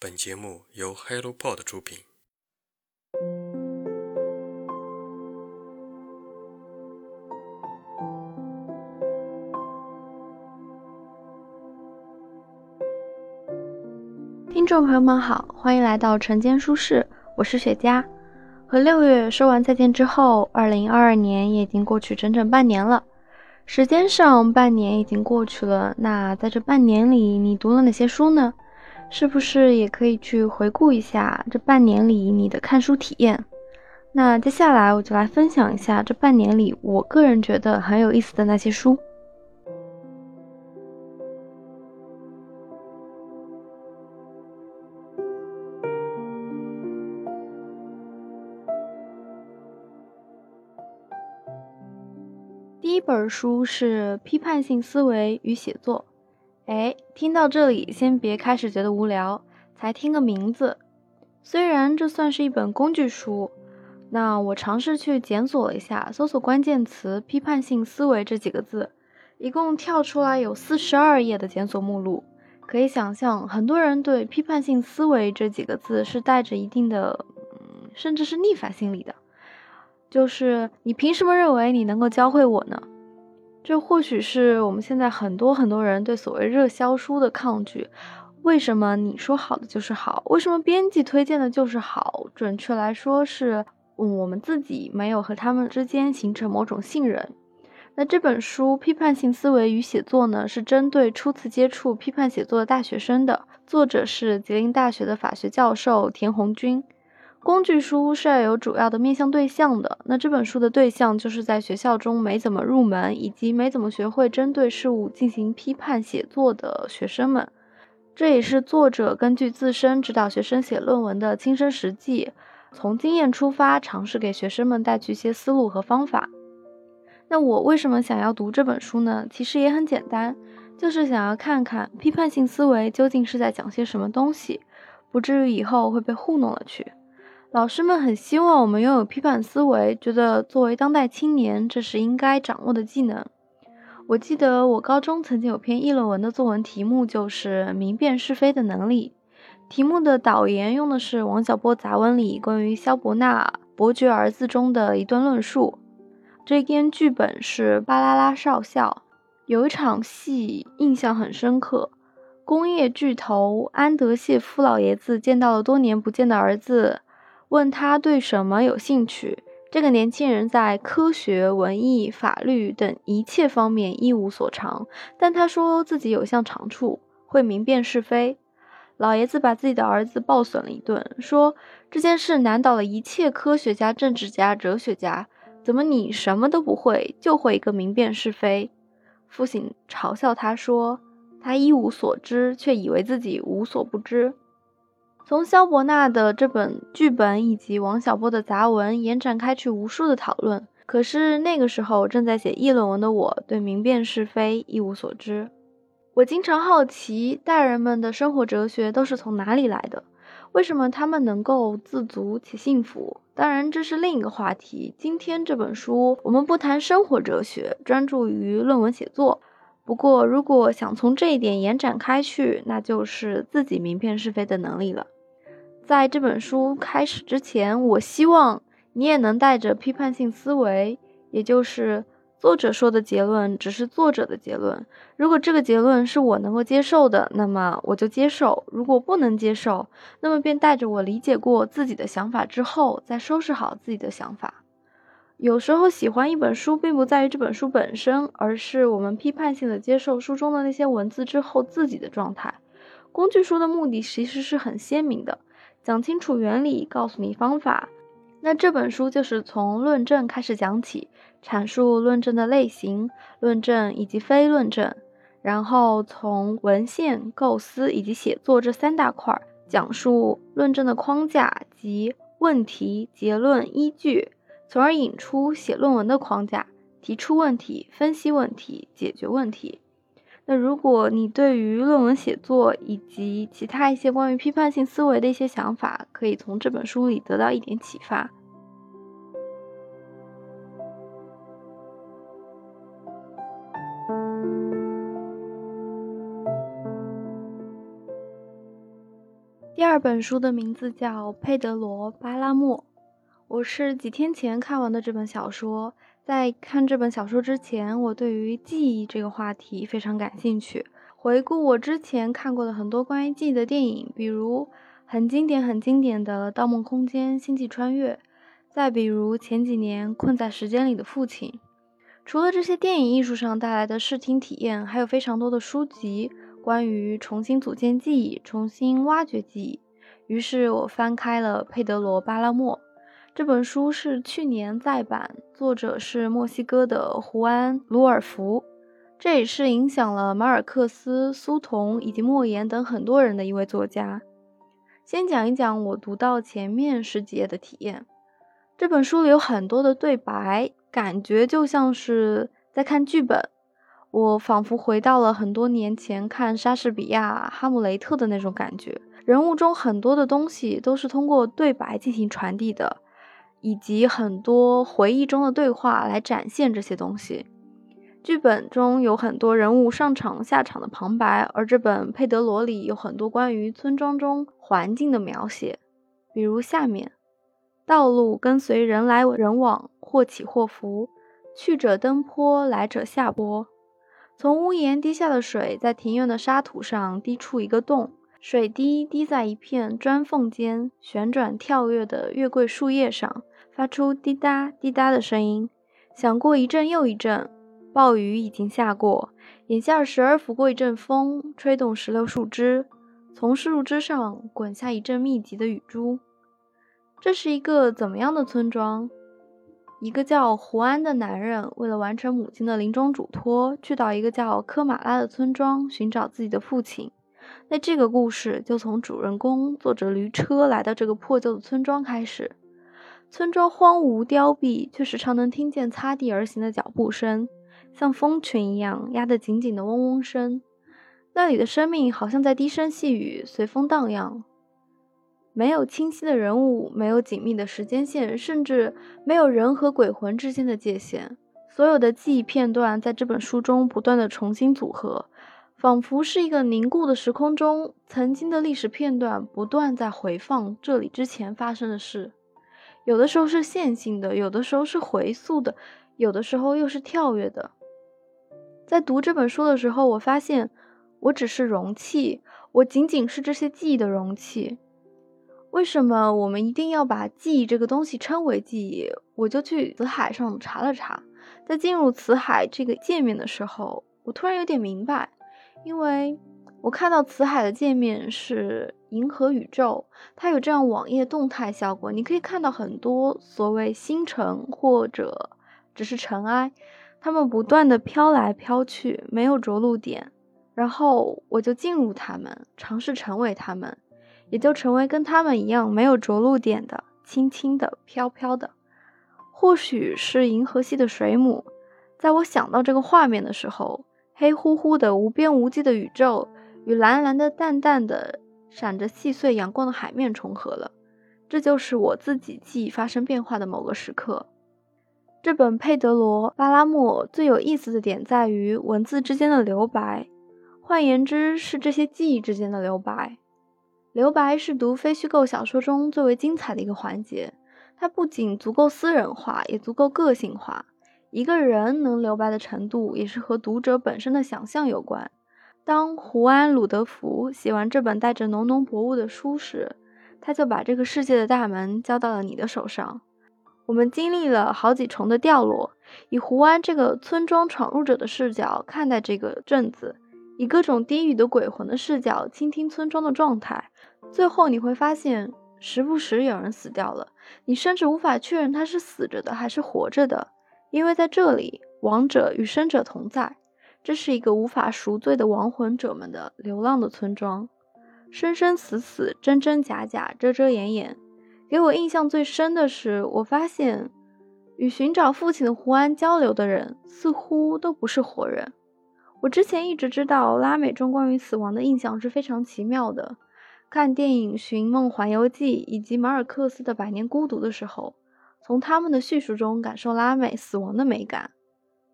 本节目由 HelloPod 出品。听众朋友们好，欢迎来到晨间书室，我是雪佳。和六月说完再见之后，二零二二年也已经过去整整半年了。时间上，半年已经过去了。那在这半年里，你读了哪些书呢？是不是也可以去回顾一下这半年里你的看书体验？那接下来我就来分享一下这半年里我个人觉得很有意思的那些书。第一本书是《批判性思维与写作》。哎，听到这里，先别开始觉得无聊，才听个名字。虽然这算是一本工具书，那我尝试去检索了一下，搜索关键词“批判性思维”这几个字，一共跳出来有四十二页的检索目录。可以想象，很多人对“批判性思维”这几个字是带着一定的，嗯，甚至是逆反心理的。就是你凭什么认为你能够教会我呢？这或许是我们现在很多很多人对所谓热销书的抗拒。为什么你说好的就是好？为什么编辑推荐的就是好？准确来说，是我们自己没有和他们之间形成某种信任。那这本书《批判性思维与写作》呢，是针对初次接触批判写作的大学生的，作者是吉林大学的法学教授田红军。工具书是要有主要的面向对象的，那这本书的对象就是在学校中没怎么入门，以及没怎么学会针对事物进行批判写作的学生们。这也是作者根据自身指导学生写论文的亲身实际，从经验出发，尝试给学生们带去一些思路和方法。那我为什么想要读这本书呢？其实也很简单，就是想要看看批判性思维究竟是在讲些什么东西，不至于以后会被糊弄了去。老师们很希望我们拥有批判思维，觉得作为当代青年，这是应该掌握的技能。我记得我高中曾经有篇议论文的作文题目就是“明辨是非的能力”，题目的导言用的是王小波杂文里关于萧伯纳伯爵儿子中的一段论述。这篇剧本是《巴啦啦少校》，有一场戏印象很深刻，工业巨头安德谢夫老爷子见到了多年不见的儿子。问他对什么有兴趣？这个年轻人在科学、文艺、法律等一切方面一无所长，但他说自己有项长处，会明辨是非。老爷子把自己的儿子暴损了一顿，说这件事难倒了一切科学家、政治家、哲学家，怎么你什么都不会，就会一个明辨是非？父亲嘲笑他说，他一无所知，却以为自己无所不知。从萧伯纳的这本剧本以及王小波的杂文延展开去无数的讨论，可是那个时候正在写议论文的我，对明辨是非一无所知。我经常好奇，大人们的生活哲学都是从哪里来的？为什么他们能够自足且幸福？当然，这是另一个话题。今天这本书，我们不谈生活哲学，专注于论文写作。不过，如果想从这一点延展开去，那就是自己明辨是非的能力了。在这本书开始之前，我希望你也能带着批判性思维，也就是作者说的结论只是作者的结论。如果这个结论是我能够接受的，那么我就接受；如果不能接受，那么便带着我理解过自己的想法之后，再收拾好自己的想法。有时候喜欢一本书，并不在于这本书本身，而是我们批判性的接受书中的那些文字之后自己的状态。工具书的目的其实是很鲜明的。讲清楚原理，告诉你方法。那这本书就是从论证开始讲起，阐述论证的类型、论证以及非论证，然后从文献构思以及写作这三大块讲述论证的框架及问题、结论、依据，从而引出写论文的框架，提出问题、分析问题、解决问题。那如果你对于论文写作以及其他一些关于批判性思维的一些想法，可以从这本书里得到一点启发。第二本书的名字叫《佩德罗·巴拉莫》，我是几天前看完的这本小说。在看这本小说之前，我对于记忆这个话题非常感兴趣。回顾我之前看过的很多关于记忆的电影，比如很经典、很经典的《盗梦空间》《星际穿越》，再比如前几年《困在时间里的父亲》。除了这些电影艺术上带来的视听体验，还有非常多的书籍关于重新组建记忆、重新挖掘记忆。于是我翻开了佩德罗·巴拉莫。这本书是去年再版，作者是墨西哥的胡安·鲁尔福，这也是影响了马尔克斯、苏童以及莫言等很多人的一位作家。先讲一讲我读到前面十几页的体验。这本书里有很多的对白，感觉就像是在看剧本，我仿佛回到了很多年前看莎士比亚《哈姆雷特》的那种感觉。人物中很多的东西都是通过对白进行传递的。以及很多回忆中的对话来展现这些东西。剧本中有很多人物上场下场的旁白，而这本《佩德罗》里有很多关于村庄中环境的描写，比如下面：道路跟随人来人往，或起或伏，去者登坡，来者下坡。从屋檐滴下的水，在庭院的沙土上滴出一个洞。水滴滴在一片砖缝间旋转跳跃的月桂树叶上，发出滴答滴答的声音，响过一阵又一阵。暴雨已经下过，眼下时而拂过一阵风，吹动石榴树枝，从树枝上滚下一阵密集的雨珠。这是一个怎么样的村庄？一个叫胡安的男人，为了完成母亲的临终嘱托，去到一个叫科马拉的村庄寻找自己的父亲。那这个故事就从主人公坐着驴车来到这个破旧的村庄开始。村庄荒芜凋敝，却时常能听见擦地而行的脚步声，像蜂群一样压得紧紧的嗡嗡声。那里的生命好像在低声细语，随风荡漾。没有清晰的人物，没有紧密的时间线，甚至没有人和鬼魂之间的界限。所有的记忆片段在这本书中不断的重新组合。仿佛是一个凝固的时空中，曾经的历史片段不断在回放这里之前发生的事，有的时候是线性的，有的时候是回溯的，有的时候又是跳跃的。在读这本书的时候，我发现我只是容器，我仅仅是这些记忆的容器。为什么我们一定要把记忆这个东西称为记忆？我就去词海上查了查，在进入词海这个界面的时候，我突然有点明白。因为我看到辞海的界面是银河宇宙，它有这样网页动态效果，你可以看到很多所谓星辰或者只是尘埃，它们不断的飘来飘去，没有着陆点。然后我就进入它们，尝试成为它们，也就成为跟它们一样没有着陆点的，轻轻的、飘飘的。或许是银河系的水母，在我想到这个画面的时候。黑乎乎的无边无际的宇宙与蓝蓝的、淡淡的、闪着细碎阳光的海面重合了，这就是我自己记忆发生变化的某个时刻。这本佩德罗·巴拉莫最有意思的点在于文字之间的留白，换言之，是这些记忆之间的留白。留白是读非虚构小说中最为精彩的一个环节，它不仅足够私人化，也足够个性化。一个人能留白的程度，也是和读者本身的想象有关。当胡安·鲁德福写完这本带着浓浓薄雾的书时，他就把这个世界的大门交到了你的手上。我们经历了好几重的掉落，以胡安这个村庄闯入者的视角看待这个镇子，以各种低语的鬼魂的视角倾听村庄的状态。最后你会发现，时不时有人死掉了，你甚至无法确认他是死着的还是活着的。因为在这里，亡者与生者同在，这是一个无法赎罪的亡魂者们的流浪的村庄，生生死死，真真假假，遮遮掩掩。给我印象最深的是，我发现与寻找父亲的胡安交流的人似乎都不是活人。我之前一直知道拉美中关于死亡的印象是非常奇妙的，看电影《寻梦环游记》以及马尔克斯的《百年孤独》的时候。从他们的叙述中感受拉美死亡的美感，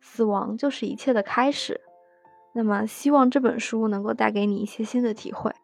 死亡就是一切的开始。那么，希望这本书能够带给你一些新的体会。